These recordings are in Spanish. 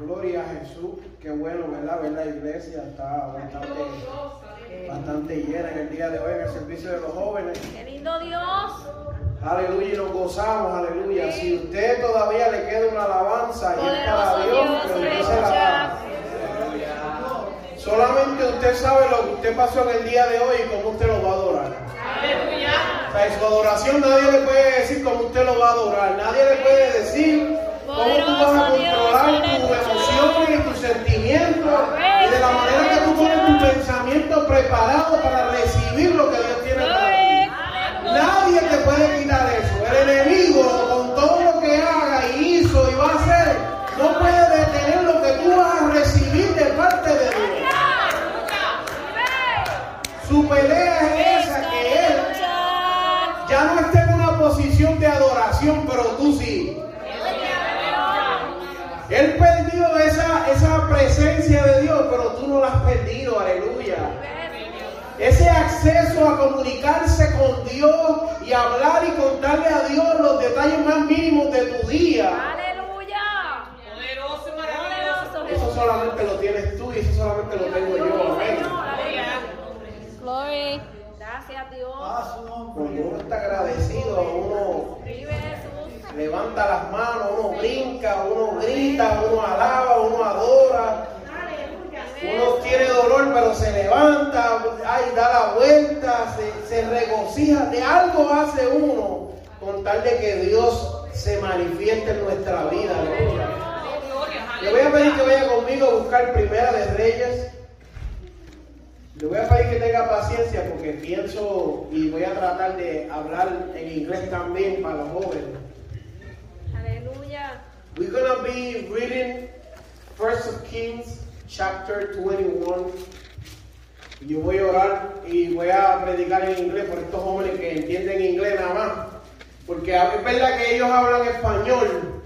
Gloria. A Jesús. Qué bueno, ¿verdad? Ver la iglesia está bastante, bastante llena en el día de hoy en el servicio de los jóvenes. Aleluya, y nos gozamos, aleluya. Si usted todavía le queda una alabanza y es para Dios, Dios. pero no se la Aleluya. Solamente usted sabe lo que usted pasó en el día de hoy y cómo usted lo va a adorar. O sea, en su adoración nadie le puede decir cómo usted lo va a adorar. Nadie le puede decir cómo tú vas a controlar tus aleluya. emociones y tus sentimientos y de la manera que tú pones tu pensamiento preparado para recibir lo que Dios tiene para ti. Nadie te puede quitar eso. El enemigo, con todo lo que haga y hizo y va a hacer, no puede detener lo que tú vas a recibir de parte de Dios. Su pelea es esa, que él ya no está en una posición de adoración, pero tú sí. Él perdió esa, esa presencia de Dios, pero tú no la has perdido, aleluya. Ese acceso a comunicarse con Dios y hablar y contarle a Dios los detalles más mínimos de tu día. Aleluya. Poderoso y maravilloso. Eso solamente lo tienes tú y eso solamente lo tengo yo. Amén. Glory. Gracias Dios. Cuando uno está agradecido, uno levanta las manos, uno brinca, uno grita, uno alaba, uno adora. Uno tiene dolor, pero se levanta, ay, da la vuelta, se, se regocija. De algo hace uno con tal de que Dios se manifieste en nuestra vida. Le voy a pedir que vaya conmigo a buscar Primera de Reyes. Le voy a pedir que tenga paciencia porque pienso y voy a tratar de hablar en inglés también para los jóvenes. Aleluya. We're gonna be reading First of Kings chapter 21. Y Yo voy a orar y voy a predicar en inglés por estos jóvenes que entienden inglés nada más. Porque es verdad que ellos hablan español,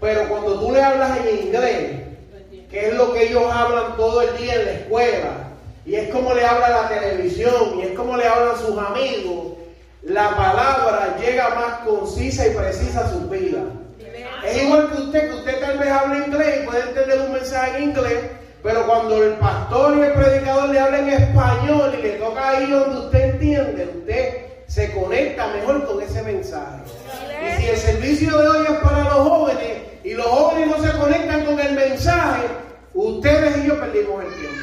pero cuando tú le hablas en inglés, que es lo que ellos hablan todo el día en la escuela, y es como le habla la televisión, y es como le hablan sus amigos, la palabra llega más concisa y precisa a sus vidas. Es igual que usted, que usted tal vez habla inglés y puede entender un mensaje en inglés, pero cuando el pastor y el predicador le hablan español y le toca ahí donde usted entiende, usted se conecta mejor con ese mensaje. Y si el servicio de hoy es para los jóvenes y los jóvenes no se conectan con el mensaje, ustedes y yo perdimos el tiempo.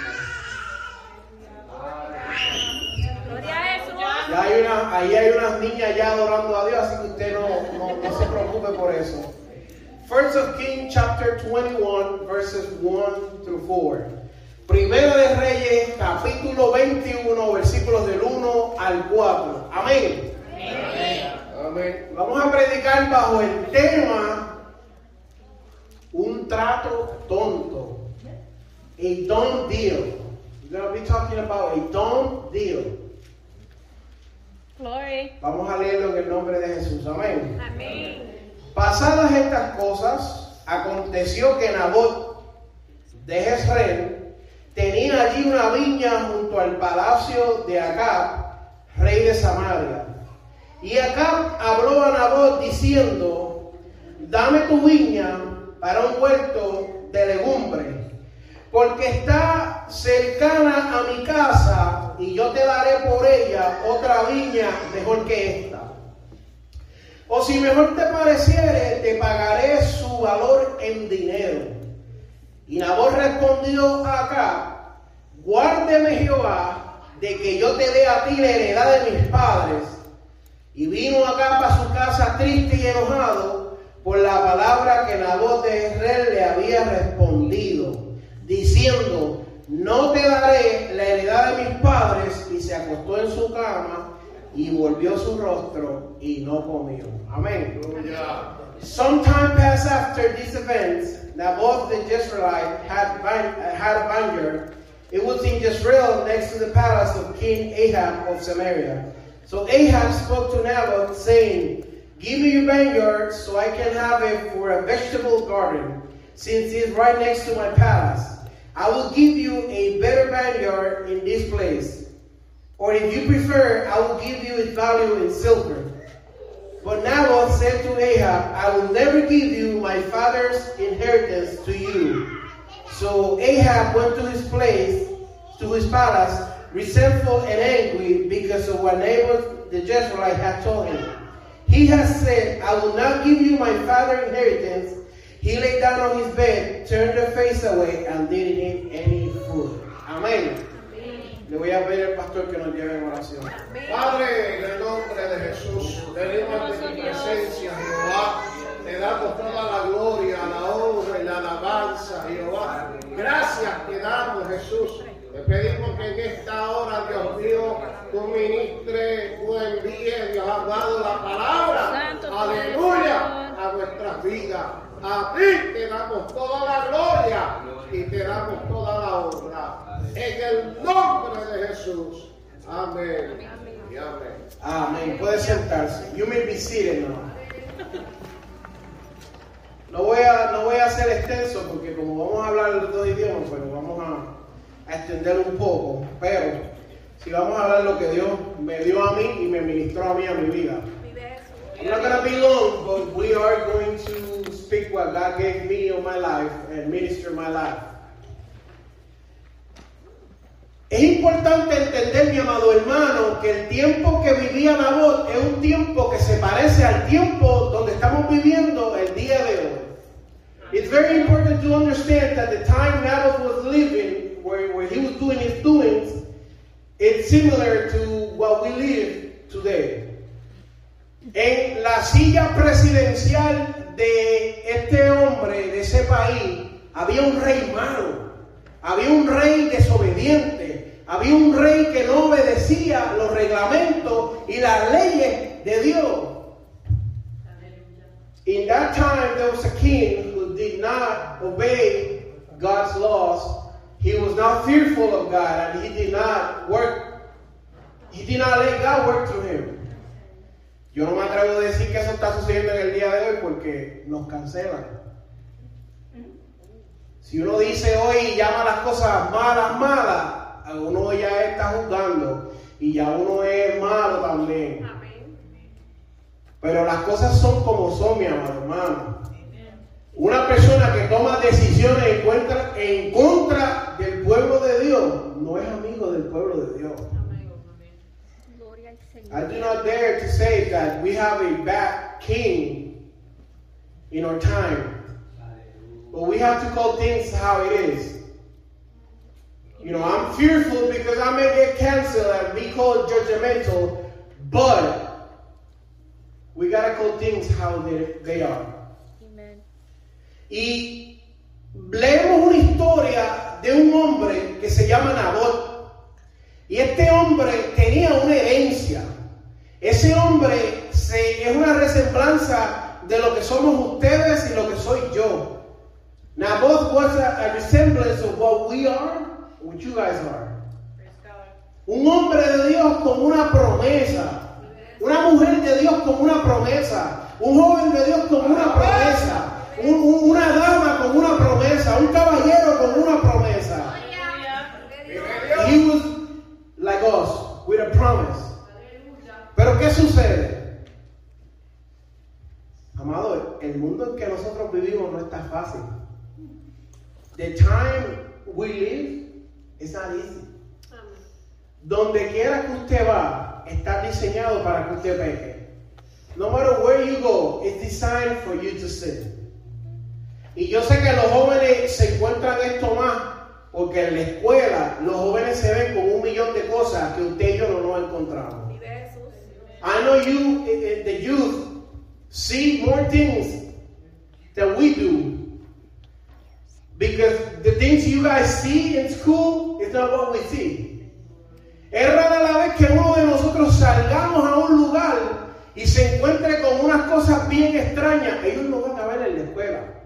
Gloria a Jesús. Ya hay una, ahí hay unas niñas ya adorando a Dios, así que usted no, no, no se preocupe por eso. First of Kings chapter 21 verses 1 through 4. Primera de Reyes capítulo 21 versículos del 1 al 4. Amén. Amén. Vamos a predicar bajo el tema un trato tonto. A dumb deal. We're going to be talking about a dumb deal. Glory. Vamos a leerlo en el nombre de Jesús. Amén. Amén. Pasadas estas cosas, aconteció que Nabot de Jezreel tenía allí una viña junto al palacio de Acab, rey de Samaria. Y Acab habló a Nabot diciendo, dame tu viña para un huerto de legumbre, porque está cercana a mi casa y yo te daré por ella otra viña mejor que esta. O si mejor te pareciere, te pagaré su valor en dinero. Y Nabot respondió acá, guárdeme Jehová de que yo te dé a ti la heredad de mis padres. Y vino acá para su casa triste y enojado por la palabra que voz de Israel le había respondido, diciendo, no te daré la heredad de mis padres. Y se acostó en su cama y volvió su rostro y no comió. Amén. Some time passed after these events, Naboth the Jezreelite had, had a vineyard. It was in Jezreel next to the palace of King Ahab of Samaria. So Ahab spoke to Naboth, saying, Give me your vineyard so I can have it for a vegetable garden, since it is right next to my palace. I will give you a better vineyard in this place. Or if you prefer, I will give you its value in silver. But Naboth said to Ahab, I will never give you my father's inheritance to you. So Ahab went to his place, to his palace, resentful and angry because of what Naboth the Jezreelite had told him. He has said, I will not give you my father's inheritance. He lay down on his bed, turned the face away, and didn't eat any food. Amén. Le voy a pedir al pastor que nos lleve en oración. Padre, en el nombre de Jesús, venimos ante tu presencia, Jehová. Te damos toda la gloria, la honra y la alabanza, Jehová. Gracias te damos, Jesús. Te pedimos que en esta hora, Dios mío, tú ministres, tú envíes, Dios, has dado la palabra. Aleluya a nuestras vidas. A ti te damos toda la gloria y te damos toda la honra. En el nombre de Jesús. Amén. Y amén. Amén. Puede sentarse. You may be seated now. No voy a, no voy a ser extenso porque como vamos a hablar los dos idiomas, pues vamos a, a extender un poco. Pero si vamos a hablar lo que Dios me dio a mí y me ministró a mí a mi vida. I'm not gonna be long, but we are going to speak what God gave me on my life and minister my life. Es importante entender, mi amado hermano, que el tiempo que vivía Nabot es un tiempo que se parece al tiempo donde estamos viviendo el día de hoy. It's very important to understand that the time Nabot was living, where, where he was doing his doings, it's similar to what we live today. En la silla presidencial de este hombre, de ese país, había un rey malo, había un rey desobediente, había un rey que no obedecía los reglamentos y las leyes de Dios. In that time, there was a king who did not obey God's laws. He was not fearful of God and he did not work, he did not let God work through him. Yo no me atrevo a decir que eso está sucediendo en el día de hoy porque nos cancelan. Si uno dice hoy y llama las cosas malas, malas, uno ya está juzgando y ya uno es malo también. Amén. Pero las cosas son como son, mi amado hermano. Una persona que toma decisiones en contra, en contra del pueblo de Dios no es amigo del pueblo de Dios. I do not dare to say that we have a bad king in our time. But we have to call things how it is. You know, I'm fearful because I may get canceled and be called judgmental, but we gotta call things how they, they are. Amén. Y leemos una historia de un hombre que se llama Nabot. Y este hombre tenía una herencia. Ese hombre se- es una resemblanza de lo que somos ustedes y lo que soy yo. Naboth was a, a resemblance of what we are, what you guys are. Un hombre de Dios con una promesa. Una mujer de Dios con una promesa. Un joven de Dios con una promesa. Un- un- una dama con una promesa. Un caballero con una promesa. He was like us, with a promise. Pero ¿qué sucede? Amado, el mundo en que nosotros vivimos no está fácil. The time we live not easy. Donde quiera que usted va, está diseñado para que usted peque. No matter where you go, it's designed for you to sin. Y yo sé que los jóvenes se encuentran esto más porque en la escuela los jóvenes se ven con un millón encontramos. Vive Jesús. I know you, eh, eh, the youth, see more things than we do. Because the things you guys see in school is not what we see. Es rara la vez que uno de nosotros salgamos a un lugar y se encuentre con unas cosas bien extrañas. Ellos no van a ver en la escuela.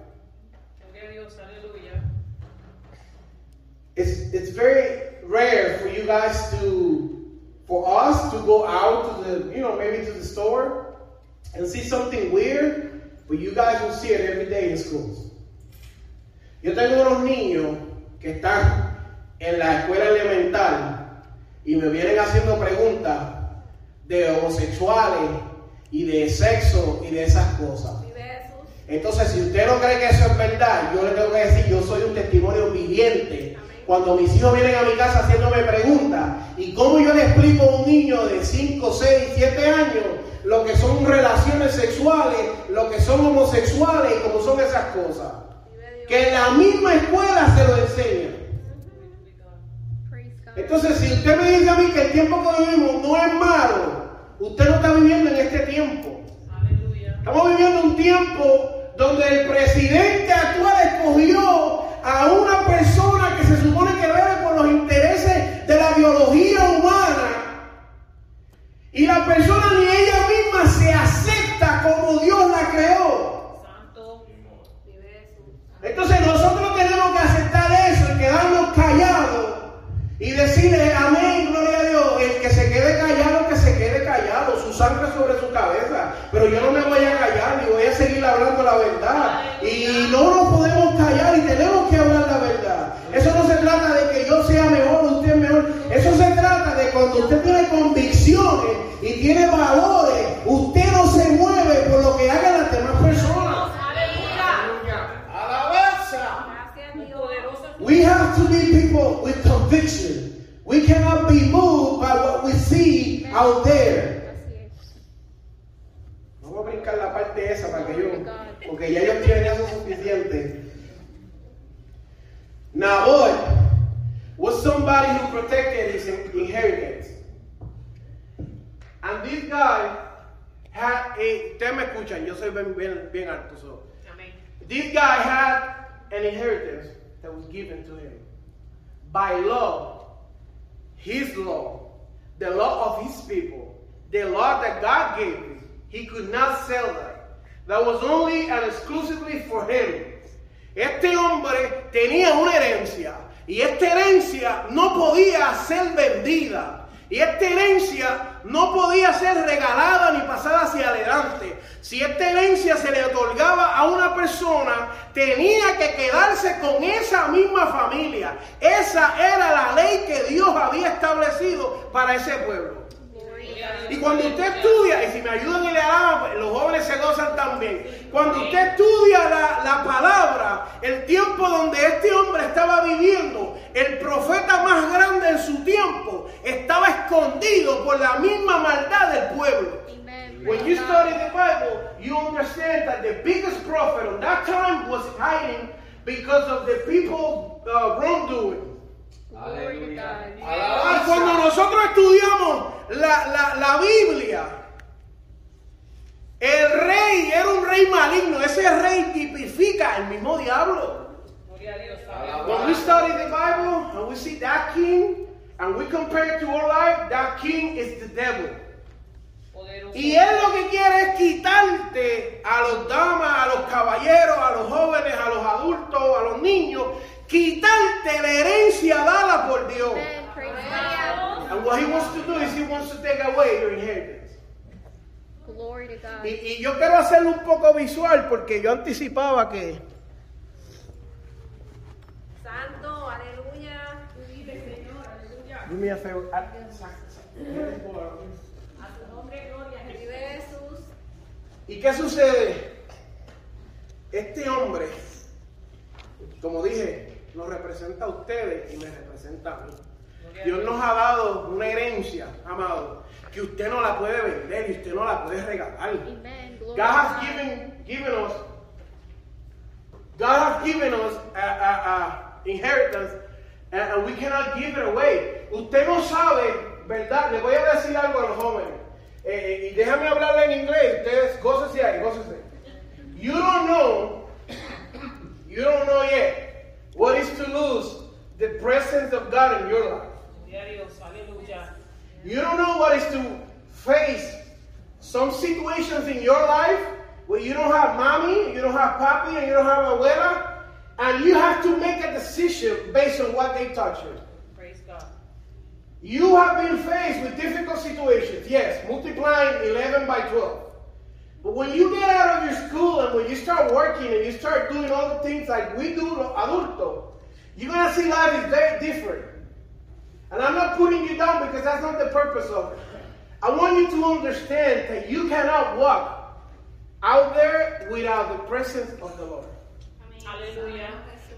It's, it's very rare for you guys to, for us to go out to the, you know, maybe to the store and see something weird, but you guys will see it every day in schools. Yo tengo unos niños que están en la escuela elemental y me vienen haciendo preguntas de homosexuales y de sexo y de esas cosas. Entonces, si usted no cree que eso es verdad, yo le tengo que decir, yo soy un testimonio viviente. Cuando mis hijos vienen a mi casa haciéndome preguntas, ¿y cómo yo le explico a un niño de 5, 6, 7 años lo que son relaciones sexuales, lo que son homosexuales y cómo son esas cosas? Que en la misma escuela se lo enseñan. Entonces, si usted me dice a mí que el tiempo que vivimos no es malo, usted no está viviendo en este tiempo. Aleluya. Estamos viviendo un tiempo donde el presidente actual escogió a una persona que se supone que vele por los intereses de la biología humana. Y la persona ni ella misma se acepta como Dios la creó. Santo. Vive Jesús. Entonces nosotros tenemos que aceptar eso y quedarnos callados y decirle amén, gloria a Dios. El que se quede callado, que se quede callado, su sangre sobre su cabeza. Pero yo no me voy a callar y voy a seguir hablando la verdad. Y no nos podemos callar y tenemos que hablar la verdad. Eso no se trata de que yo sea mejor, usted es mejor. Eso se trata de cuando usted tiene convicciones y tiene valores, usted no se mueve por lo que hagan las demás personas. Aleluya. Alabanza. Gracias Dios. Poderosa. We have to be people with conviction. We cannot be moved by what we see out there. Así es. Vamos a brincar la parte esa para que yo, porque ya ellos tienen eso suficiente. Naboth was somebody who protected his inheritance. And this guy had a, ustedes me escuchan, yo soy bien, bien, bien alto. So. Amén. This guy had an inheritance that was given to him by law, his law, the law of his people, the law that God gave him. He could not sell that. That was only and exclusively for him. Este hombre tenía una herencia y esta herencia no podía ser vendida. Y esta herencia no podía ni pasada hacia adelante. Si esta herencia se le otorgaba a una persona, tenía que quedarse con esa misma familia. Esa era la ley que Dios había establecido para ese pueblo. Y cuando usted estudia, y si me ayudan y le los jóvenes se gozan también. Cuando usted estudia la, la palabra, el tiempo donde este hombre estaba viviendo, el profeta más grande en su tiempo, estaba escondido por la misma maldad del pueblo. When you study the Bible, you understand that the biggest prophet on that time was hiding because of the people's uh, wrongdoing. God. Y cuando nosotros estudiamos la, la- la Biblia, el rey era un rey maligno. Ese rey tipifica el mismo diablo. When we study the Bible and we see that king and we compare it to our life, that king is the devil. Y él lo que quiere es quitarte a los damas, a los caballeros, a los jóvenes, a los adultos, a los niños, quitarte la herencia dada por Dios. And what he wants to do is he wants to take away your inheritance. Glory to God. Y, y yo quiero hacerlo un poco visual porque yo anticipaba que Santo, aleluya. Vive Señor, aleluya. Do me a favor. Ah, A su nombre, gloria. Jesús. ¿Y qué sucede? Este hombre, como dije, nos representa a ustedes y me representa a mí. Dios nos ha dado una herencia, amado, que usted no la puede vender y usted no la puede regalar. God has given, given us, God has given us a, a- a inheritance and, and we cannot give it away. Usted no sabe verdad, les voy a decir algo a los jóvenes. Eh, eh, y déjame hablarle en inglés, ustedes gócese ahí, gócese. You don't know, you don't know yet what is to lose the presence of God in your life. Gloria a Dios, aleluya. You don't know what is to face some situations in your life where you don't have mommy, you don't have papi, and you don't have abuela, and you have to make a decision based on what they taught you. Praise God. You have been faced with difficult situations, yes, multiplying 11 by 12. But when you get out of your school and when you start working and you start doing all the things like we do adulto, you're gonna see life is very different. And I'm not putting you down because that's not the purpose of it. I want you to understand that you cannot walk out there without the presence of the Lord. Aleluya.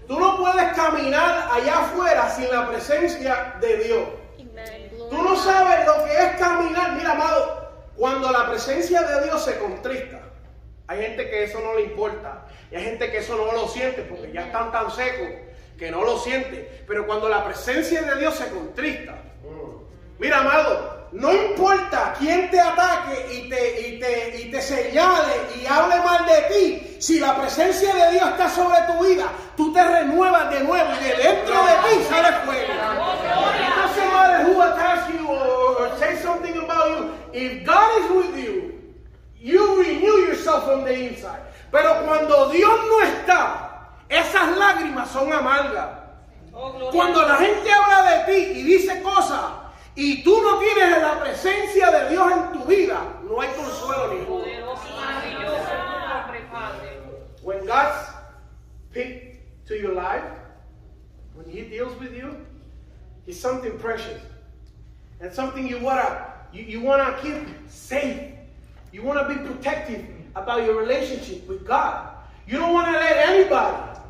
Tú no puedes caminar allá afuera sin la presencia de Dios. Tú no sabes lo que es caminar. Mira, amado, cuando la presencia de Dios se contrista, hay gente que eso no le importa. Y hay gente que eso no lo siente porque ya están tan secos que no lo siente. Pero cuando la presencia de Dios se contrista, mira, amado, no importa quién te ataque y te, y te, y te señale y hable mal de ti, si la presencia de Dios está sobre tu vida, tú te renuevas de nuevo y de dentro de ti sale fuego. It doesn't matter who attacks you or, or say something about you. If God is with you, you renew yourself from the inside. Pero cuando Dios no está, esas lágrimas son amargas. Oh, Cuando la gente habla de ti y dice cosas y tú no tienes la presencia de Dios en tu vida, no hay consuelo ninguno. When God speaks to your life, when He deals with you, He's something precious and something you wanna you, you wanna keep safe. You wanna be protective about your relationship with God. You don't wanna let anybody,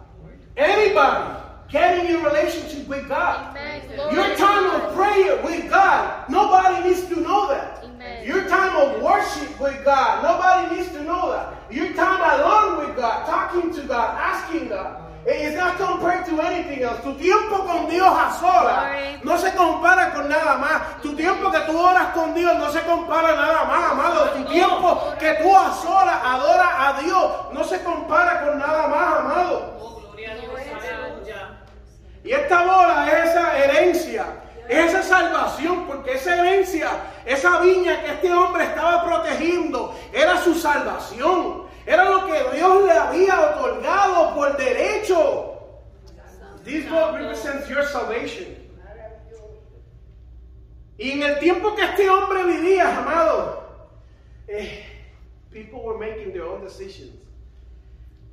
anybody, get in your relationship with God. Amen. Glory Your time of prayer with God, nobody needs to know that. Amen. Your time of worship with God, nobody needs to know that. Your time alone with God, talking to God, asking God. It is not compared to anything else. Tu tiempo con Dios a solas no se compara con nada más. Tu tiempo que tú oras con Dios no se compara nada más, amado. Tu tiempo que tú a solas adoras a Dios no se compara con nada más, amado. Oh, gloria a Dios, aleluya. Y esta bola es esa herencia, es esa salvación, porque esa herencia, esa viña que este hombre estaba protegiendo, era su salvación. Era lo que Dios le había otorgado por derecho. This book represents your salvation. Y en el tiempo que este hombre vivía, amado, eh, people were making their own decisions.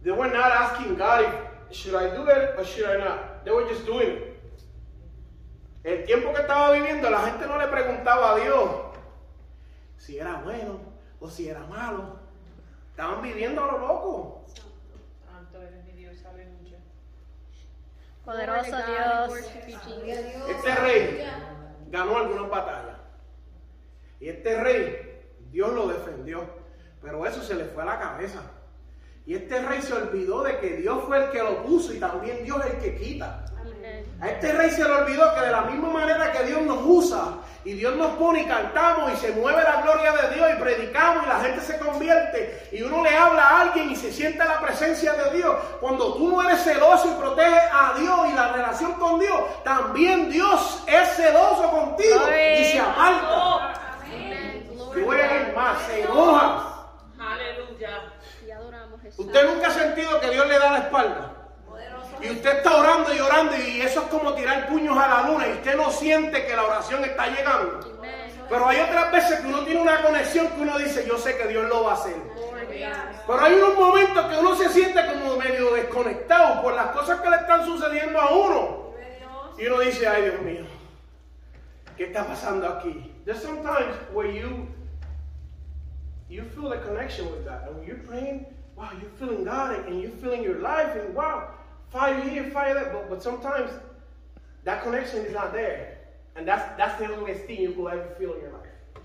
They were not asking God if should I do it or should I not. They were just doing it. El tiempo que estaba viviendo, la gente no le preguntaba a Dios si era bueno o si era malo. Estaban viviendo a lo loco. Santo eres mi Dios, aleluya. Poderoso. Dios. Este rey ganó algunas batallas. Y este rey, Dios lo defendió. Pero eso se le fue a la cabeza. Y este rey se olvidó de que Dios fue el que lo puso y también Dios es el que quita. A este rey se le olvidó que de la misma manera que Dios nos usa y Dios nos pone y cantamos y se mueve la gloria de Dios y predicamos y la gente se convierte y uno le habla a alguien y se siente la presencia de Dios. Cuando tú no eres celoso y proteges a Dios y la relación con Dios, también Dios es celoso contigo y se aparta. God. más, se enoja. Aleluya. Y adoramos Jesús. Usted nunca ha sentido que Dios le da la espalda. Y usted está orando y orando y eso es como tirar puños a la luna y usted no siente que la oración está llegando. Pero hay otras veces que uno tiene una conexión que uno dice, yo sé que Dios lo va a hacer. Pero hay unos momentos que uno se siente como medio desconectado por las cosas que le están sucediendo a uno. Y uno dice, ay Dios mío, ¿qué está pasando aquí? There's sometimes where you you feel the connection with God. And when you're praying, wow, you're feeling God and you're feeling your life and wow, fire here, fire there. But, but sometimes that connection is not there. And that's that's the ugliest thing you will ever feel in your life.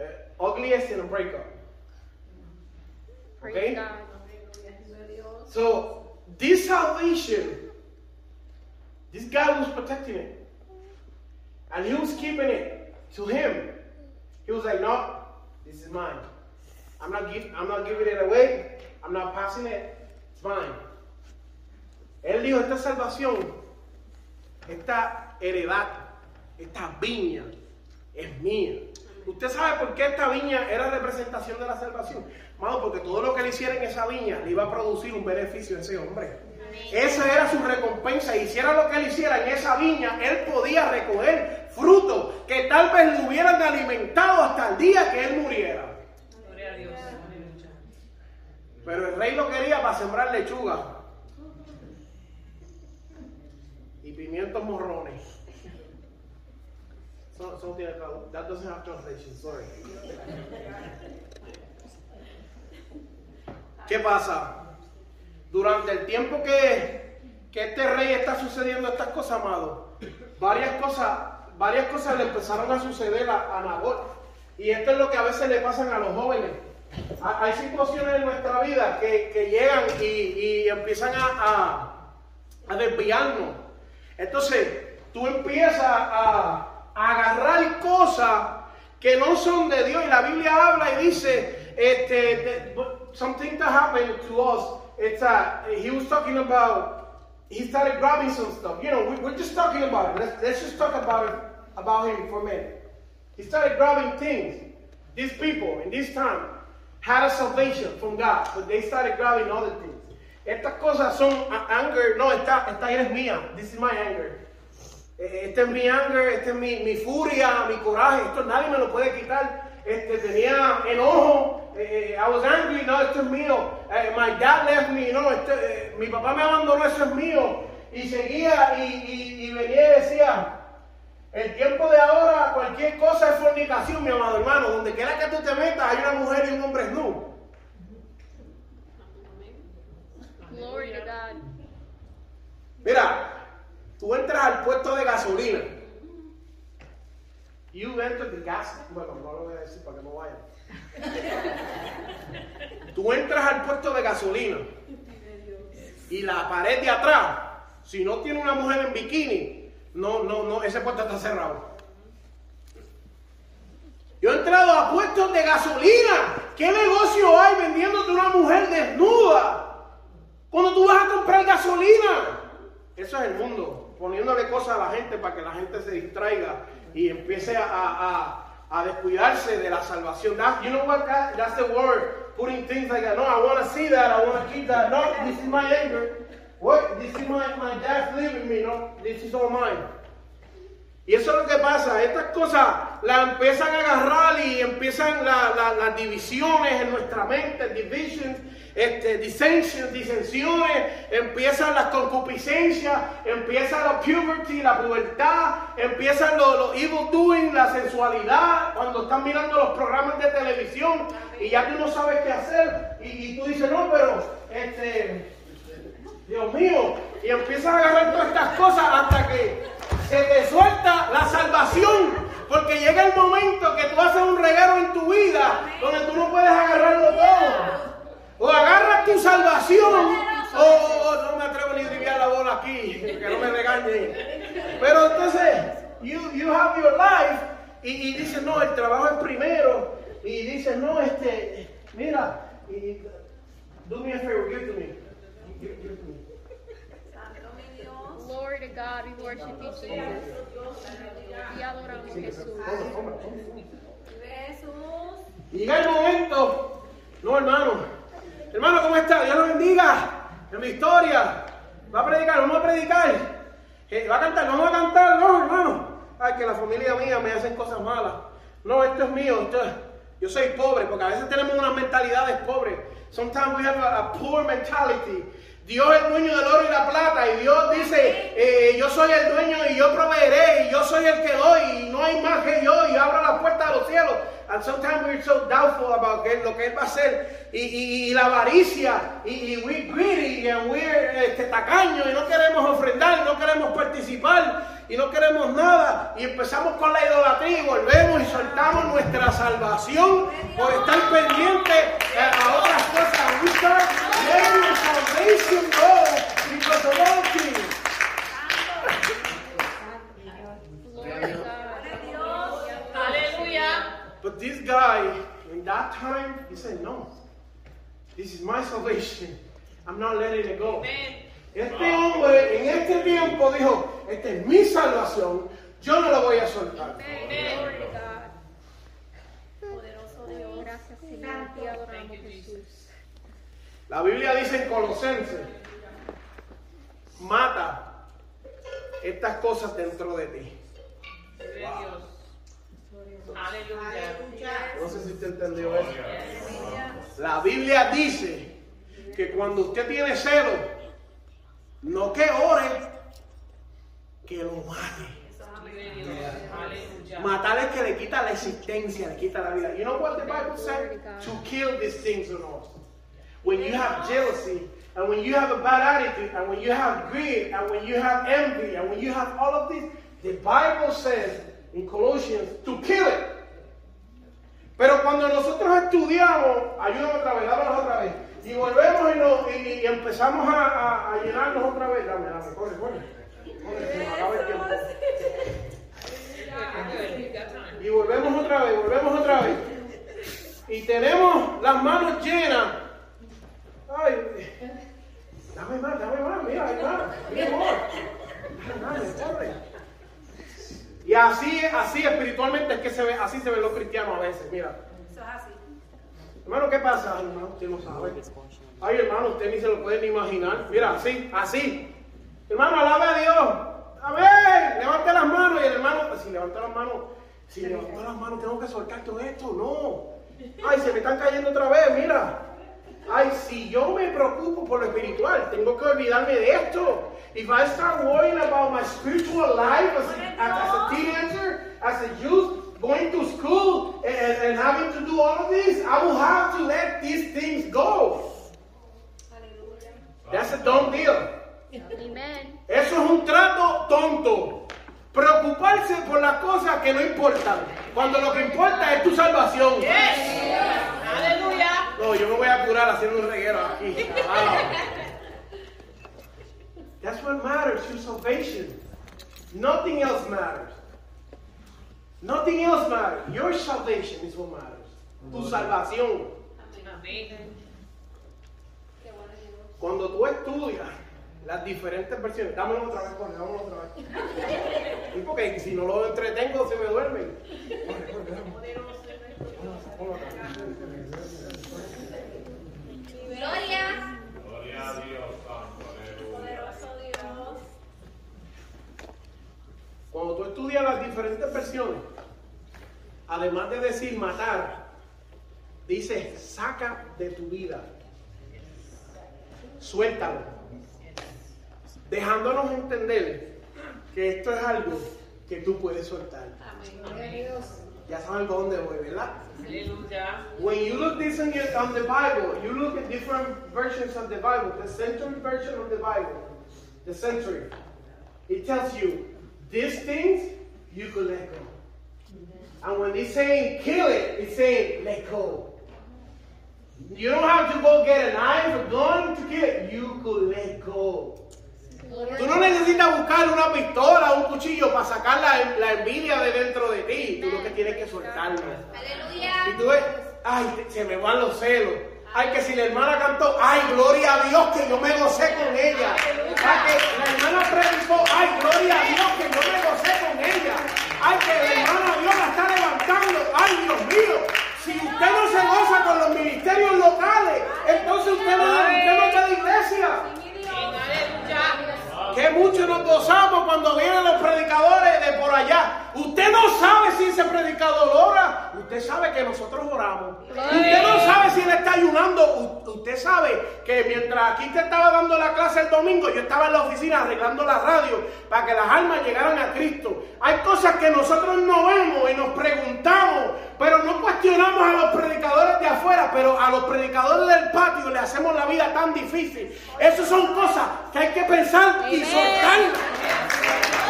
Uh, ugliest in a breakup. Praise Okay? God. So this salvation, this guy was protecting it. And he was keeping it to him. He was like, no, this is mine. I'm not, give, I'm not giving it away. I'm not passing it. It's mine. Él dijo, esta salvación, esta heredad, esta viña es mía. ¿Usted sabe por qué esta viña era representación de la salvación? Mano, porque todo lo que le hiciera en esa viña le iba a producir un beneficio a ese hombre. Esa era su recompensa. Hiciera lo que él hiciera en esa viña, él podía recoger fruto que tal vez lo hubieran alimentado hasta el día que él muriera. Gloria a Dios. Aleluya. Pero el rey lo quería para sembrar lechuga y pimientos morrones. That doesn't have translation, sorry. ¿Qué pasa? Durante el tiempo que, que este rey está sucediendo estas cosas, amado, varias cosas, varias cosas le empezaron a suceder a, a Nabot. Y esto es lo que a veces le pasan a los jóvenes. Ha- Hay situaciones en nuestra vida que, que llegan y, y empiezan a, a desviarnos. Entonces, tú empiezas a, agarrar cosas que no son de Dios. Y la Biblia habla y dice, este, something that happened to us. It's he was talking about, he started grabbing some stuff. You know, we, we're just talking about it. Let's, let's just talk about it, about him for a minute. He started grabbing things. These people in this time had a salvation from God, but they started grabbing other things. Estas cosas son anger. No, esta, esta ira es mía. This is my anger. Eh, Este es mi anger, este es mi, mi furia, mi coraje. Esto nadie me lo puede quitar. Este, tenía enojo. eh, eh, I was angry. No, esto es mío. Eh, my dad left me. No, este, eh, mi papá me abandonó. Eso es mío. Y seguía y, y- venía y decía. El tiempo de ahora, cualquier cosa es fornicación, mi amado hermano. Donde quiera que tú te metas, hay una mujer y un hombre desnudo. Glory to God. Mira, tú entras al puesto de gasolina. You enter the gas. Bueno, no lo voy a decir para que no vayan. Tú entras al puesto de gasolina. Y la pared de atrás, si no tiene una mujer en bikini, no, no, no, ese puesto está cerrado. Yo he entrado a puestos de gasolina. ¿Qué negocio hay vendiéndote una mujer desnuda? Cuando tú vas a comprar gasolina. Eso es el mundo, poniéndole cosas a la gente para que la gente se distraiga y empiece a, a- a descuidarse de la salvación. That- you know what? That- that's the word. Putting things like that. No, I want to see that. I want to keep that. No, this is my anger. What? This is my, my dad's leaving me. No, this is all mine. Y eso es lo que pasa, estas cosas las empiezan a agarrar y empiezan la- la- las divisiones en nuestra mente, divisions, este, dissensions, disensiones, empiezan las concupiscencias, empieza la puberty, la pubertad, empiezan los lo evil doing, la sensualidad, cuando están mirando los programas de televisión y ya tú no sabes qué hacer y, y tú dices, no, pero este, Dios mío, y empiezas a agarrar todas estas cosas hasta que se te suelta la salvación. Porque llega el momento que tú haces un regalo en tu vida donde tú no puedes agarrarlo todo. O agarras tu salvación, o, o- o no me atrevo ni a driviar la bola aquí, que no me regañen. Pero entonces, you, you have your life, y, y dices, no, el trabajo es primero, y dices, no, este, mira, y, do me a favor, give to me. Give- give to me. Glory to God. We worship you, Jesus. Y adoramos Jesús. Y llega el momento, no hermano, hermano, ¿cómo está? Dios lo bendiga en mi historia. Va a predicar, vamos a predicar. Eh, Va a cantar, vamos a cantar, no hermano. Ay, que la familia mía me hacen cosas malas. No, esto es mío, yo soy pobre, porque a veces tenemos unas mentalidades pobres. Sometimes we have a, poor mentality. Dios es dueño del oro y la plata y Dios dice, eh, yo soy el dueño y yo proveeré y yo soy el que doy y no hay más que yo y abro las puertas de los cielos. And sometimes we're so doubtful about lo que Él va a hacer. Y, y- la avaricia y, y we're greedy and we're este, tacaños y no queremos ofrendar, no queremos participar y no queremos nada. Y empezamos con la idolatría y volvemos y soltamos nuestra salvación por estar pendientes eh, a otras cosas. We start letting salvation go because of other things. Glory to God. Guy, in that time, he said, No, this is my salvation. I'm not letting it go. Este hombre en este tiempo dijo, esta es mi salvación, yo no la voy a soltar. Glory to God. Poderoso Dios. Gracias, Señor. Te adoramos, Jesús. La Biblia dice en Colosenses, mata estas cosas dentro de ti. Gloria Aleluya. No sé si usted entendió eso. La Biblia dice que cuando usted tiene celo, no que ore, que lo mate. Matar es que le quita la existencia, le quita la vida. You know what the Bible said? To kill these things or not. When you have jealousy, and when you have a bad attitude, and when you have greed, and when you have envy, and when you have all of this, the Bible says in Colossians to kill it. Pero cuando nosotros estudiamos, ayúdame otra vez, dámonos otra vez, y volvemos y, empezamos a, llenarnos otra vez, dame, dame, corre, corre. Corre. Y volvemos otra vez, volvemos otra vez. Y tenemos las manos llenas. Ay, dame más, dame más, mira, hay más. Mira, corre. Y así, así espiritualmente es que se ve, así se ven los cristianos a veces, mira. Hermano, ¿qué pasa? Ay, hermano, usted no sabe. Ay, hermano, usted ni se lo puede ni imaginar. Mira, así, así. Hermano, alabe a Dios. Amén. Levante las manos y el hermano, si levanta las manos, si levantó las manos, tengo que soltar todo esto. No. Ay, se me están cayendo otra vez, mira. Ay, si yo me preocupo por lo espiritual, tengo que olvidarme de esto. If I start worrying about my spiritual life as a, as, as a teenager, as a youth, going to school and, and having to do all of this, I will have to let these things go. That's a dumb deal. Eso es un trato tonto. Preocuparse por las cosas que no importan. Cuando lo que importa es tu salvación. Aleluya. No, yo me voy a curar haciendo un reguero aquí. Ah. That's what matters, your salvation. Nothing else matters. Nothing else matters. Your salvation is what matters. Tu salvación. Amén. Cuando tú estudias las diferentes versiones, dámelo otra vez, corre, dámelo otra vez. Porque si no lo entretengo se me duermen. Corre, corre, dámelo. Ponlo otra vez. Gloria. Poderoso Dios. Cuando tú estudias las diferentes versiones, además de decir matar, dice saca de tu vida. Suéltalo. Dejándonos entender que esto es algo que tú puedes soltar. Ya saben por dónde voy, ¿verdad? When you look this on, your, on the Bible, you look at different versions of the Bible. The century version of the Bible, the century, it tells you these things you could let go. And when it's saying kill it, it's saying let go. You don't have to go get a knife or gun to kill it. You could let go. Tú no necesitas buscar una pistola o un cuchillo para sacar la, la envidia de dentro de ti. Tú lo que tienes que soltarlo. Y tú ves, ay, se me van los celos. Ay, que si la hermana cantó, ay, gloria a Dios que yo me gocé con ella. Ay, que la hermana predicó, ay, gloria a Dios que yo me gocé con ella. Ay, que la hermana Dios la está levantando. Ay, Dios mío. Si usted no se goza con los ministerios locales, entonces usted no, usted no está de iglesia. Que muchos nos gozamos cuando vienen los predicadores de por allá. Usted no sabe si ese predicador ora. Usted sabe que nosotros oramos. Usted no sabe si él está ayunando. Usted sabe que mientras aquí te estaba dando la clase domingo, yo estaba en la oficina arreglando la radio para que las almas llegaran a Cristo. Hay cosas que nosotros no vemos y nos preguntamos, pero no cuestionamos a los predicadores de afuera, pero a los predicadores del patio le hacemos la vida tan difícil. Esas son cosas que hay que pensar y soltarlas.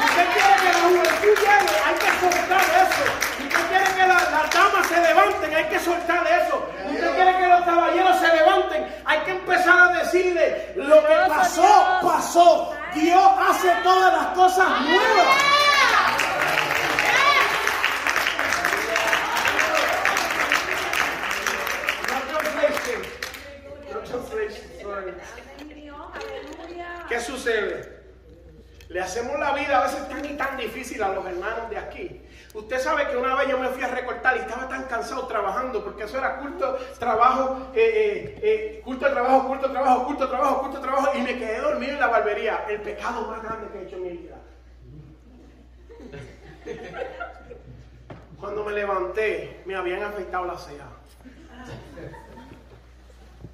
Usted quiere que la juventud llegue, hay que soltar eso quiere que las damas se levanten, hay que soltar eso. Usted quiere que los caballeros se levanten, hay que empezar a decirle lo que pasó, pasó. Dios hace todas las cosas nuevas. ¿Qué sucede? Le hacemos la vida a veces tan y tan difícil a los hermanos de aquí Usted sabe que una vez yo me fui a recortar y estaba tan cansado trabajando, porque eso era culto, trabajo, eh, eh, eh, culto trabajo, culto trabajo, culto trabajo, culto trabajo, y me quedé dormido en la barbería. El pecado más grande que he hecho en mi vida. Cuando me levanté, me habían afeitado la ceja.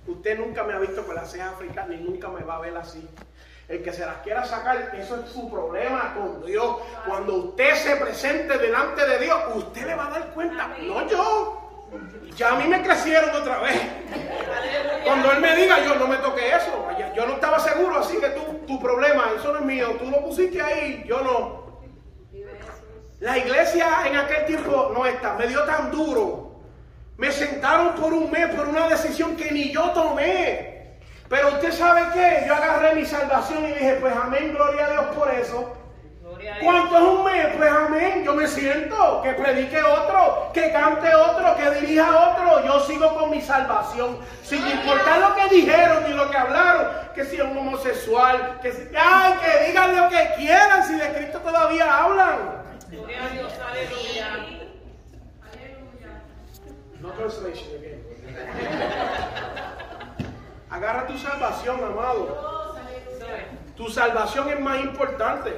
Usted nunca me ha visto con las cejas africanas ni nunca me va a ver así. El que se las quiera sacar, eso es su problema con Dios. Cuando usted se presente delante de Dios, usted le va a dar cuenta, no yo. Ya a mí me crecieron otra vez. Cuando Él me diga, yo no me toqué eso. Yo no estaba seguro, así que tú, tu problema, eso no es mío. Tú lo pusiste ahí, yo no. La iglesia en aquel tiempo no está, me dio tan duro. Me sentaron por un mes por una decisión que ni yo tomé. Pero usted sabe qué, yo agarré mi salvación y dije, pues amén, gloria a Dios por eso. ¿Cuánto es un mes? Pues amén, yo me siento, que predique otro, que cante otro, que dirija otro, yo sigo con mi salvación, sin importar lo que dijeron ni lo que hablaron, que si es un homosexual, que si, ay, que digan lo que quieran, si de Cristo todavía hablan. Gloria a Dios, aleluya. No translation again. Agarra tu salvación, amado. Tu salvación es más importante.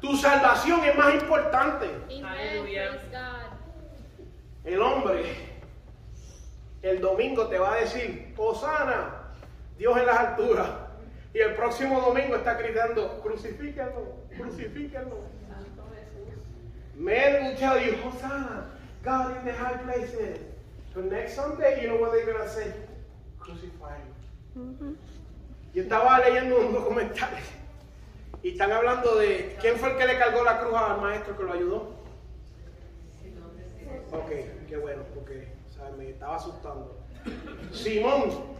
Tu salvación es más importante. El hombre el domingo te va a decir, Osana, Dios en las alturas. Y el próximo domingo está gritando, crucifíquenlo, crucifíquenlo. Men will tell you, Hosanna, God in the high places. But next Sunday, you know what they're going to say? Crucify. Yo estaba leyendo un documental y están hablando de quién fue el que le cargó la cruz al maestro que lo ayudó. Ok, qué bueno, porque o sea, me estaba asustando. Simón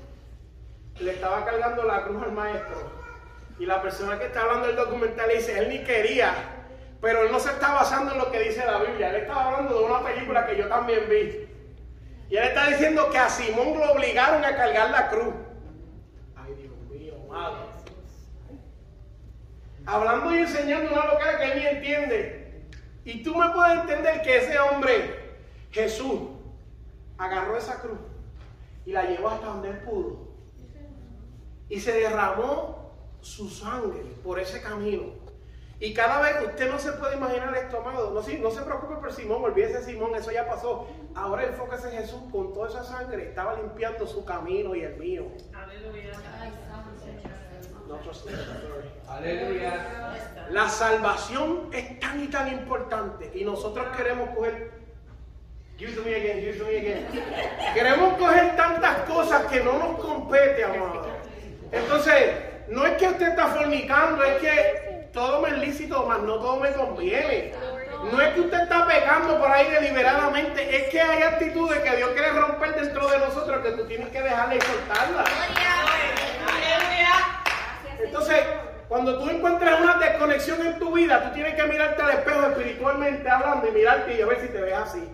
le estaba cargando la cruz al maestro y la persona que está hablando del documental le dice, él ni quería, pero él no se está basando en lo que dice la Biblia, él estaba hablando de una película que yo también vi. Y él está diciendo que a Simón lo obligaron a cargar la cruz. Ay, Dios mío, madre. Hablando y enseñando una locura que él ni entiende. Y tú me puedes entender que ese hombre, Jesús, agarró esa cruz y la llevó hasta donde él pudo. Y se derramó su sangre por ese camino. Y cada vez usted no se puede imaginar esto, amado. No, se- no se preocupe por Simón, olvídese de Simón, eso ya pasó. Ahora enfóquese en Jesús con toda esa sangre. Estaba limpiando su camino y el mío. Aleluya. Aleluya. La salvación es tan y tan importante y nosotros queremos coger. Give it to me again, give it to me again. Queremos coger tantas cosas que no nos compete, amado. Entonces, no es que usted está fornicando, es que todo me es lícito, mas no todo me conviene. No es que usted está pecando por ahí deliberadamente, es que hay actitudes que Dios quiere romper dentro de nosotros que tú tienes que dejarla y soltarla. Entonces, cuando tú encuentras una desconexión en tu vida, tú tienes que mirarte al espejo espiritualmente hablando y mirarte y a ver si te ves así.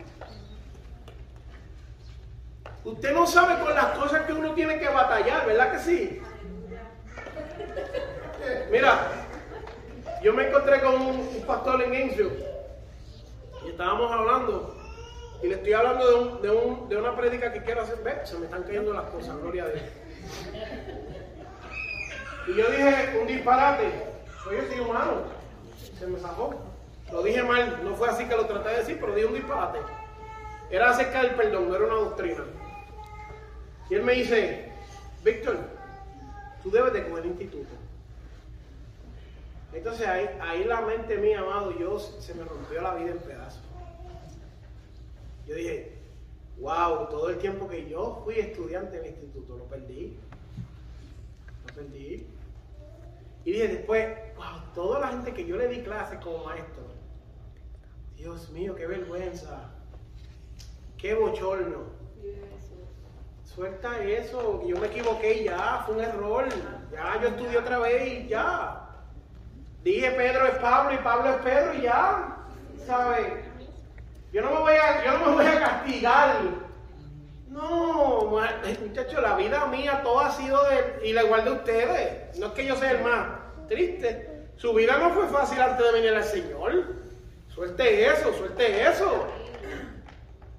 Usted no sabe con las cosas que uno tiene que batallar, ¿verdad que sí? Mira, yo me encontré con un, pastor en Enfield y estábamos hablando y le estoy hablando de, un- de, un- de una prédica que quiero hacer. Ve, se me están cayendo las cosas, gloria a Dios. Y yo dije un disparate. Oye, soy humano. Se me zafó. Lo dije mal. No fue así que lo traté de decir, pero dije un disparate. Era acerca del perdón, no era una doctrina. Y él me dice, Víctor, tú debes de coger instituto. Entonces ahí, ahí la mente mía, amado, yo se me rompió la vida en pedazos. Yo dije, wow, todo el tiempo que yo fui estudiante en el instituto, lo perdí. Lo perdí. Y dije después, wow, toda la gente que yo le di clases como maestro. Dios mío, qué vergüenza. Qué bochorno. Suelta eso, yo me equivoqué ya, fue un error. Ya, yo estudié otra vez y ya. Dije Pedro es Pablo y Pablo es Pedro y ya. ¿Sabes? Yo no me voy a, yo no me voy a castigar No, muchachos, la vida mía toda ha sido de, y la igual de ustedes. No es que yo sea el más triste. Su vida no fue fácil antes de venir al Señor. Suelte eso, suelte eso.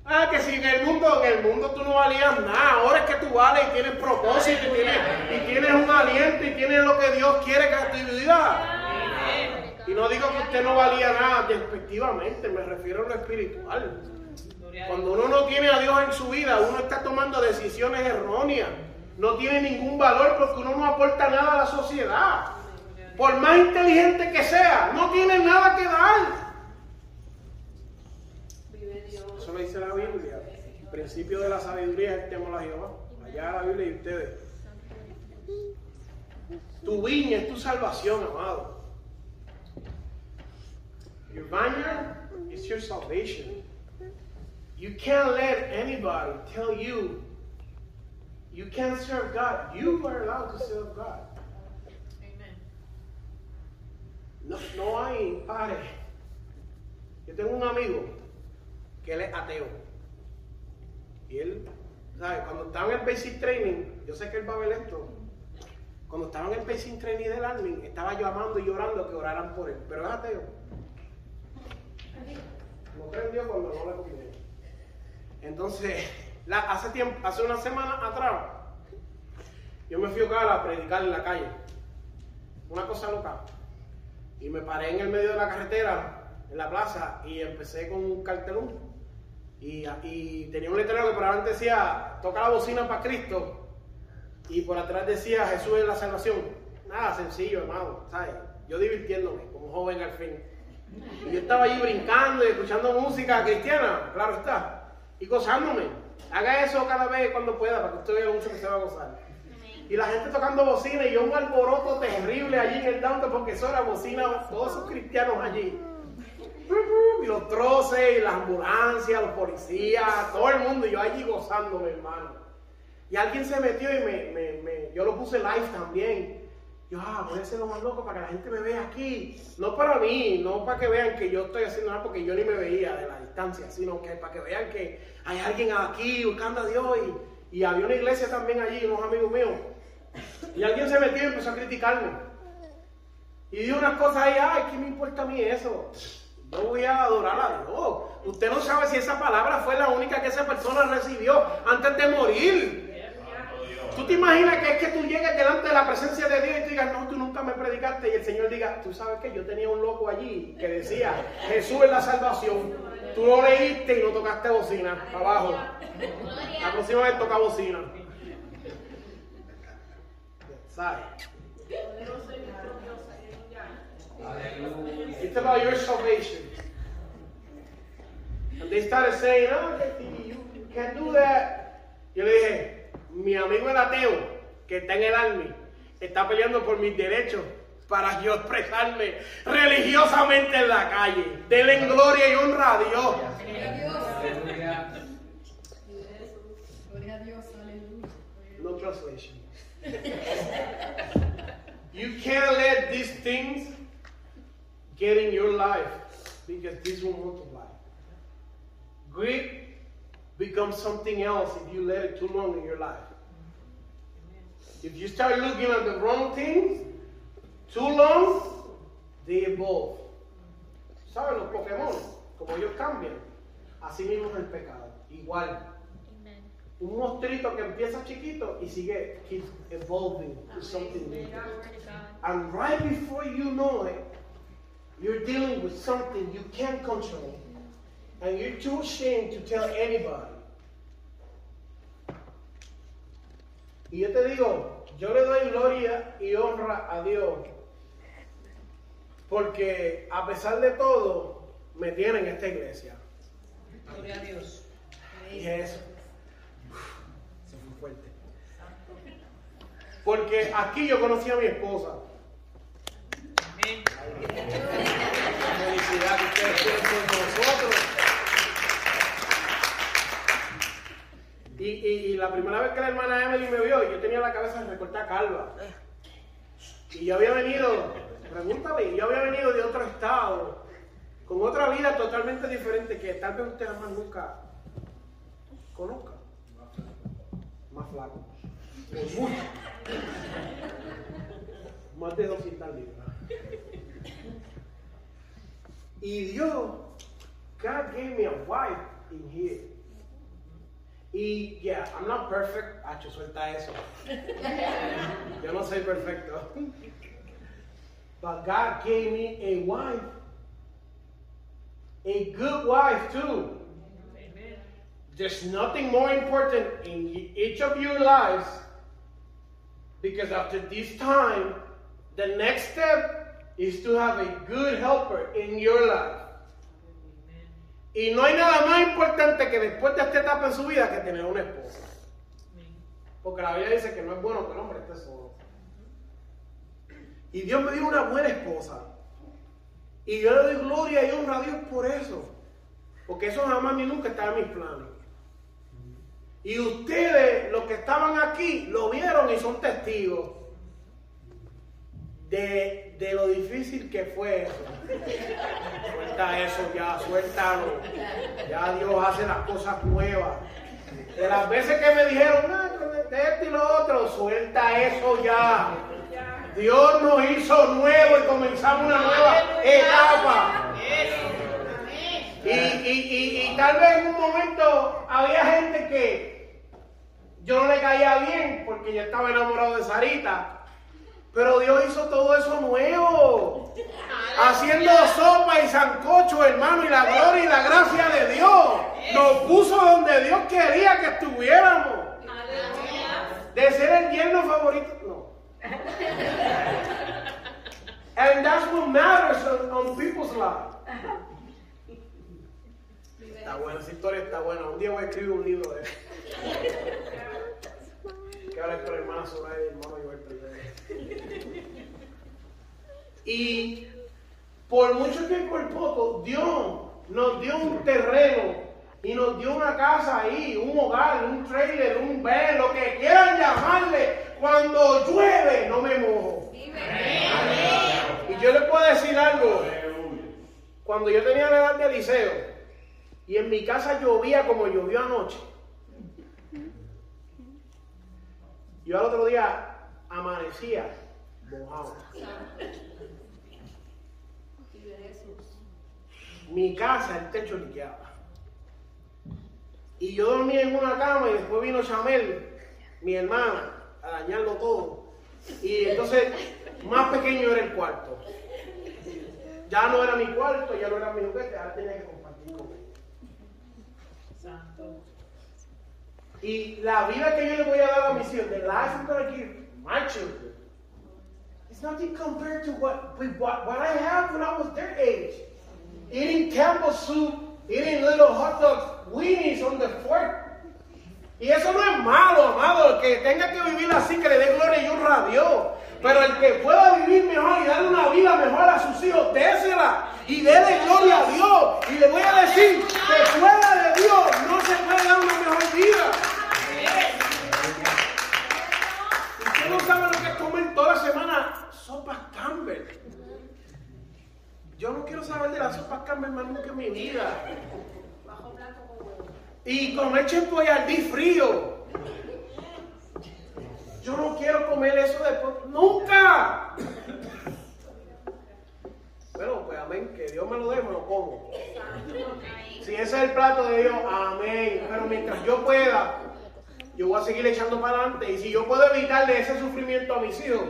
Ah, que si en el mundo, en el mundo tú no valías nada, ahora es que tú vales y tienes propósito y tienes, y tienes un aliento y tienes lo que Dios quiere que tu vida. Y no digo que usted no valía nada, despectivamente, me refiero a lo espiritual. Cuando uno no tiene a Dios en su vida, uno está tomando decisiones erróneas. No tiene ningún valor porque uno no aporta nada a la sociedad. Por más inteligente que sea, no tiene nada que dar. Eso lo dice la Biblia. El principio de la sabiduría es el temor a Jehová. Allá la Biblia y ustedes. Tu viña es tu salvación, amado. Your vineyard is your salvation. You can't let anybody tell you you can't serve God. You are allowed to serve God. No, no hay padre. Yo tengo un amigo que él es ateo. Y él, ¿sabes? Cuando estaba en el basic training, yo sé que él va a ver esto. Cuando estaba en el basic training del Army, estaba yo amando y llorando que oraran por él. Pero es ateo. Entonces, hace tiempo, hace una semana atrás, yo me fui a predicar en la calle. Una cosa loca. Y me paré en el medio de la carretera, en la plaza, y empecé con un cartelón. Y, y tenía un letrero que por adelante decía, toca la bocina para Cristo. Y por atrás decía, Jesús es la salvación. Nada, sencillo, hermano, ¿sabes? Yo divirtiéndome, como joven al fin. Y yo estaba allí brincando y escuchando música cristiana, claro está, y gozándome. Haga eso cada vez cuando pueda, para que usted vea mucho que se va a gozar. Y la gente tocando bocina y yo un alboroto terrible allí en el downtown porque eso era bocina, todos esos cristianos allí. Y los troces, y las ambulancias, los policías, todo el mundo, y yo allí gozándome, hermano. Y alguien se metió y me, me- me- yo lo puse live también. Yo, ah, voy a hacer lo más loco para que la gente me vea aquí. No para mí, no para que vean que yo estoy haciendo nada porque yo ni me veía de la distancia, sino que para que vean que hay alguien aquí buscando a Dios. Y, y había una iglesia también allí, unos amigos míos. Y alguien se metió y empezó a criticarme. Y dijo unas cosas ahí, ay, ¿qué me importa a mí eso? Yo voy a adorar a Dios. Usted no sabe si esa palabra fue la única que esa persona recibió antes de morir. ¿Tú te imaginas que es que tú llegues delante de la presencia de Dios y tú digas, no, tú nunca me predicaste? Y el Señor diga, tú sabes que yo tenía un loco allí que decía, Jesús es la salvación. Tú lo leíste y no tocaste bocina, abajo. La próxima vez toca bocina. ¿Sabes? It's about your salvation. And they started saying, oh, you can't do that. Yo le dije, mi amigo el ateo, que está en el army, está peleando por mis derechos para yo expresarme religiosamente en la calle. Denle en gloria y honra a Dios. No translation. you can't let these things get in your life because this will multiply. Greed becomes something else if you let it too long in your life. If you start looking at the wrong things too long, they evolve. ¿Saben los Pokémon? Como ellos cambian. Así mismo es el pecado. Igual. Un monstruito que empieza chiquito y sigue keep evolving to something new. And right before you know it, you're dealing with something you can't control. And you're too ashamed to tell anybody. Y yo te digo, yo le doy gloria y honra a Dios. Porque a pesar de todo, me tiene en esta iglesia. Gloria a Dios. Y eso. Se fue fuerte. Porque aquí yo conocí a mi esposa. Amén. Felicidad que ustedes tienen con nosotros. Y, y- y la primera vez que la hermana Emily me vio, yo tenía la cabeza recortada calva. Y yo había venido, pregúntame, yo había venido de otro estado, con otra vida totalmente diferente que tal vez ustedes jamás nunca conozcan. más flaco. Por mucho. Más de 200 libras. Y Dios, God gave me a wife in here. Y, yeah, I'm not perfect. Hacho, suelta eso. Yo no soy perfecto. But God gave me a wife. A good wife, too. There's nothing more important in each of your lives because after this time, the next step is to have a good helper in your life. Y no hay nada más importante que después de esta etapa en su vida que tener una esposa. Porque la Biblia dice que no es bueno que el hombre esté solo. Y Dios me dio una buena esposa. Y yo le doy gloria y honra a Dios por eso. Porque eso jamás ni nunca estaba en mis planes. Y ustedes, los que estaban aquí, lo vieron y son testigos de, de lo difícil que fue eso. Suelta eso ya, suéltalo. Ya Dios hace las cosas nuevas. De las veces que me dijeron, "Ah, de esto y lo otro, suelta eso ya. Dios nos hizo nuevo y comenzamos una nueva etapa. Y, y, y, y tal vez en un momento había gente que yo no le caía bien porque yo estaba enamorado de Sarita. Pero Dios hizo todo eso nuevo. Haciendo sopa y sancocho, hermano, y la gloria y la gracia de Dios. Nos puso donde Dios quería que estuviéramos. De ser el yerno favorito, no. And that's what matters on, on people's lives. Está buena, esa historia está buena. Un día voy a escribir un libro de eso. Que hablar con la hermana Soraya y hermano Joel. Y por mucho tiempo el poco, Dios nos dio un terreno y nos dio una casa ahí, un hogar, un trailer, un van, lo que quieran llamarle. Cuando llueve, no me mojo. Y yo les puedo decir algo. Cuando yo tenía la edad de liceo y en mi casa llovía como llovió anoche, yo al otro día amanecía mojado. Mi casa, el techo liqueaba. Y yo dormía en una cama y después vino Chamel, mi hermana, a dañarlo todo. Y entonces, más pequeño era el cuarto. Ya no era mi cuarto, ya no era mi juguete, ahora tenía que compartir con él. Y la vida que yo le voy a dar a mis hijos, the life I'm give my children, is nothing compared to what, what, what I had when I was their age. Eating Campbell soup, eating little hot dogs, weenies on the fork. Y eso no es malo, amado. El que tenga que vivir así, que le dé gloria y honra a Dios. Pero el que pueda vivir mejor y darle una vida mejor a sus hijos, désela y déle gloria a Dios. Y le voy a decir que fuera de Dios no se puede dar una mejor vida. Usted no sabe lo que es comer toda la semana sopas Campbell. Yo no quiero saber de las sopas Campbell más nunca en mi vida. Y comer chempoyardí frío. Yo no quiero comer eso después. ¡Nunca! Bueno, pues amén. Que Dios me lo dé, me lo como. Si ese es el plato de Dios, amén. Pero mientras yo pueda, yo voy a seguir echando para adelante. Y si yo puedo evitarle ese sufrimiento a mis hijos,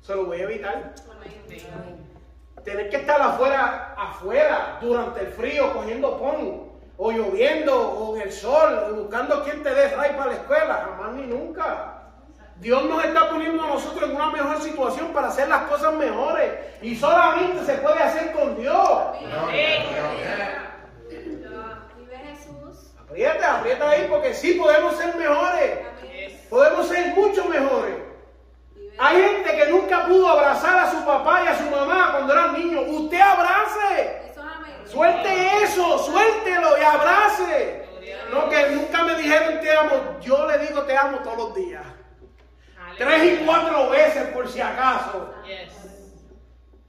se lo voy a evitar. Tener que estar afuera, afuera, durante el frío, cogiendo pon, o lloviendo, o en el sol, o buscando quien te dé ray para la escuela, jamás ni nunca. Dios nos está poniendo a nosotros en una mejor situación para hacer las cosas mejores. Y solamente se puede hacer con Dios. Aprieta, aprieta ahí porque sí podemos ser mejores. Podemos ser mucho mejores. Hay gente que nunca pudo abrazar a su papá y a su mamá cuando eran niños. Usted abrace. Eso es amén. Suelte eso, suéltelo y abrace. No que nunca me dijeron te amo. Yo le digo te amo todos los días. Tres y cuatro veces por si acaso.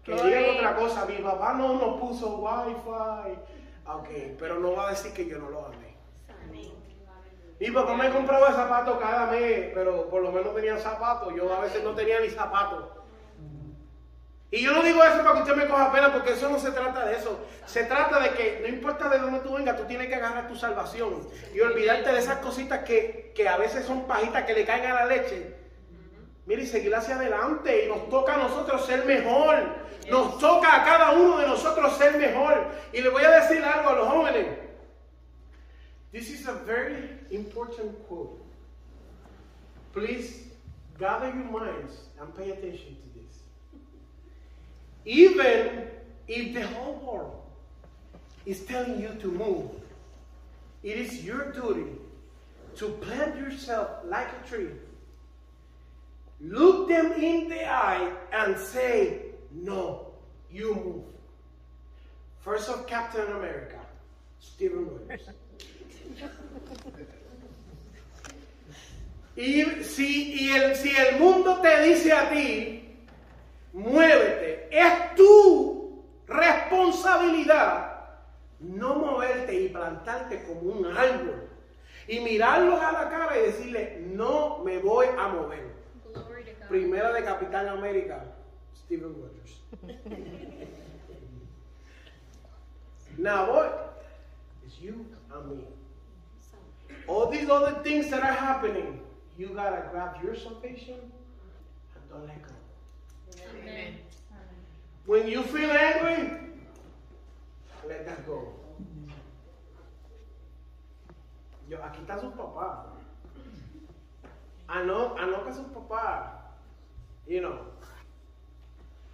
Que digan otra cosa. Mi papá no nos puso wifi. Ok, pero no va a decir que yo no lo amé. Mi papá me compraba zapatos cada mes, pero por lo menos tenía zapatos. Yo a veces no tenía ni zapatos. Y yo no digo eso para que usted me coja pena, porque eso no se trata de eso. Se trata de que no importa de dónde tú vengas, tú tienes que agarrar tu salvación y olvidarte de esas cositas que, que a veces son pajitas que le caen a la leche. Mire, y seguir hacia adelante. Y nos toca a nosotros ser mejor. Nos toca a cada uno de nosotros ser mejor. Y le voy a decir algo a los jóvenes. This is a very important quote. Please gather your minds and pay attention to this. Even if the whole world is telling you to move, it is your duty to plant yourself like a tree. Look them in the eye and say, No, you move. First of Captain America, Stephen Rogers. Y si, y el, si el mundo te dice a ti, muévete, es tu responsabilidad no moverte y plantarte como un árbol y mirarlos a la cara y decirle, no me voy a mover. Primera de Capitán América, Steven Rogers. now what? It's you and me. All these other things that are happening, you gotta grab your salvation and don't let go. Amen. When you feel angry, let that go. Yo, aquí está su papá. I know, I know que su papá. You know,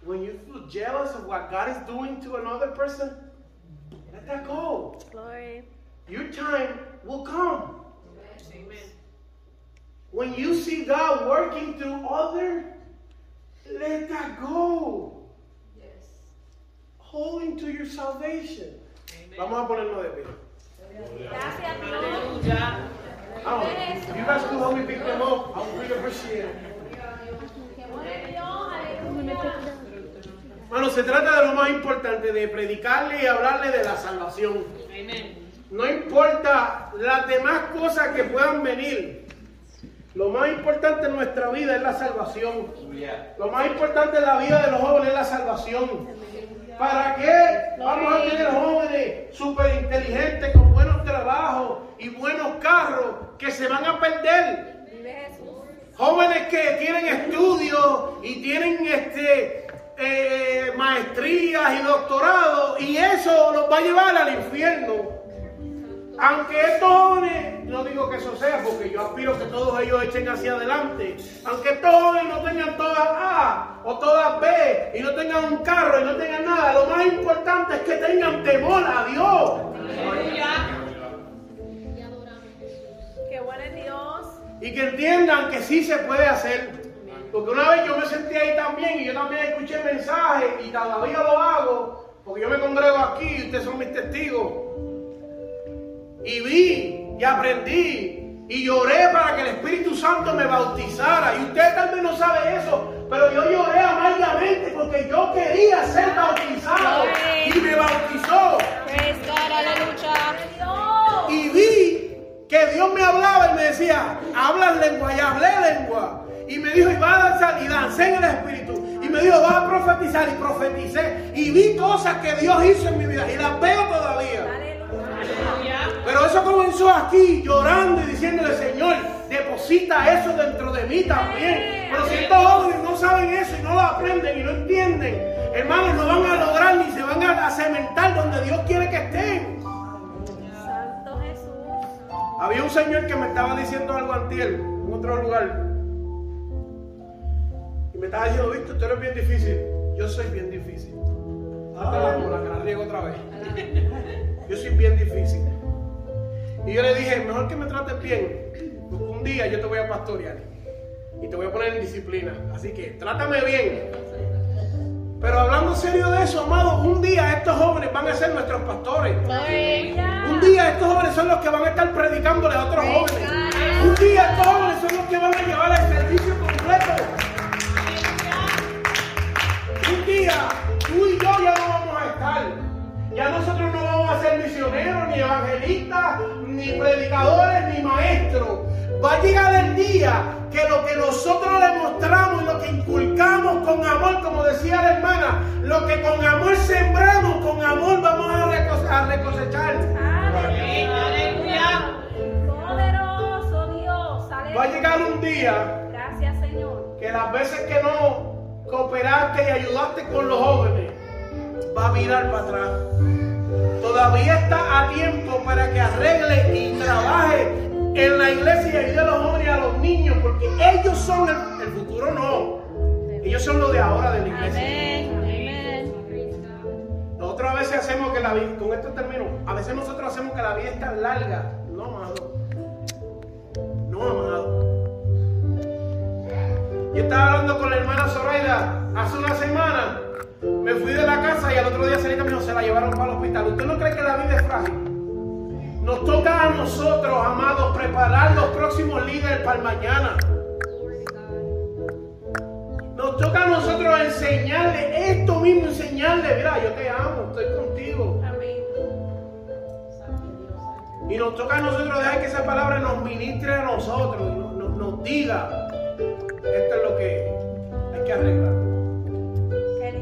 when you feel jealous of what God is doing to another person, let that go. Glory. Your time will come. Amen. When you see God working through other, let that go. Holding to your salvation. Vamos a ponernos de pie. Gracias, Dios. Oh, you guys could help me pick them up. I would really appreciate it. Bueno, se trata de lo más importante, de predicarle y hablarle de la salvación. Amen. No importa las demás cosas que puedan venir. Lo más importante en nuestra vida es la salvación. Lo más importante en la vida de los jóvenes es la salvación. ¿Para qué vamos a tener jóvenes súper inteligentes con buenos trabajos y buenos carros que se van a perder? Jóvenes que tienen estudios y tienen este, eh, maestrías y doctorados y eso los va a llevar al infierno. Aunque estos jóvenes, no digo que eso sea porque yo aspiro que todos ellos echen hacia adelante, aunque estos jóvenes no tengan todas A o todas B y no tengan un carro y no tengan nada, lo más importante es que tengan temor a Dios. Qué bueno es Dios. y que entiendan que sí se puede hacer. Porque una vez yo me sentí ahí también y yo también escuché mensajes y todavía lo hago, porque yo me congrego aquí y ustedes son mis testigos. Y vi y aprendí y lloré para que el Espíritu Santo me bautizara. Y usted tal vez no sabe eso, pero yo lloré amargamente porque yo quería ser bautizado y me bautizó. Y vi que Dios me hablaba y me decía, hablas lengua y hablé lengua. Y me dijo, y va a danzar y dancé en el Espíritu. Y me dijo, va a profetizar y profeticé. Y vi cosas que Dios hizo en mi vida y las veo todavía. Eso comenzó aquí llorando y diciéndole, Señor, deposita eso dentro de mí también. Pero si estos jóvenes no saben eso y no lo aprenden y no entienden, hermanos, no van a lograr ni se van a, cementar donde Dios quiere que estén. Santo Jesús. Había un señor que me estaba diciendo algo antier en otro lugar. Y me estaba diciendo, Víctor, tú eres bien difícil. Yo soy bien difícil. Date la que la riego otra vez. Yo soy bien difícil. Y yo le dije, mejor que me trates bien, porque un día yo te voy a pastorear y te voy a poner en disciplina. Así que trátame bien. Pero hablando serio de eso, amados, un día estos jóvenes van a ser nuestros pastores. Un día estos jóvenes son los que van a estar predicándole a otros jóvenes. Un día estos jóvenes son los que van a llevar el servicio completo. Un día tú y yo ya no vamos a estar. Ya nosotros no vamos a ser misioneros, ni evangelistas, ni predicadores, ni maestros. va a llegar el día que lo que nosotros le mostramos y lo que inculcamos con amor, como decía la hermana, lo que con amor sembramos, con amor vamos a, reco- a recosechar. Aleluya. Poderoso Dios. Aleluya. Va a llegar un día Gracias, Señor. que las veces que no cooperaste y ayudaste con los jóvenes, va a mirar para atrás. Todavía está a tiempo para que arregle y trabaje en la iglesia y ayude a los jóvenes y a los niños, porque ellos son el, el futuro, no. Ellos son lo de ahora de la iglesia. Amén. Nosotros a veces hacemos que la vida, con esto termino, a veces nosotros hacemos que la vida es tan larga. No, amado. No, amado. Yo estaba hablando con la hermana Zoraida hace una semana. Me fui de la casa y al otro día salí camino, se la llevaron para el hospital. ¿Usted no cree que la vida es frágil? Nos toca a nosotros, amados, preparar los próximos líderes para el mañana. Nos toca a nosotros enseñarle esto mismo, enseñarle, mira, yo te amo, estoy contigo. Y nos toca a nosotros dejar que esa palabra nos ministre a nosotros, nos, nos- nos diga, esto es lo que hay que arreglar.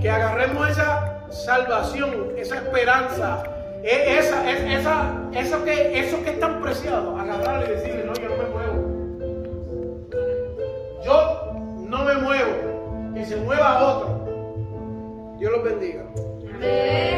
Que agarremos esa salvación, esa esperanza, e- esa, es- esa, eso, que, eso que es tan preciado, agarrarlo y decirle, no, yo no me muevo. Yo no me muevo, que se mueva otro. Dios los bendiga. Jesús.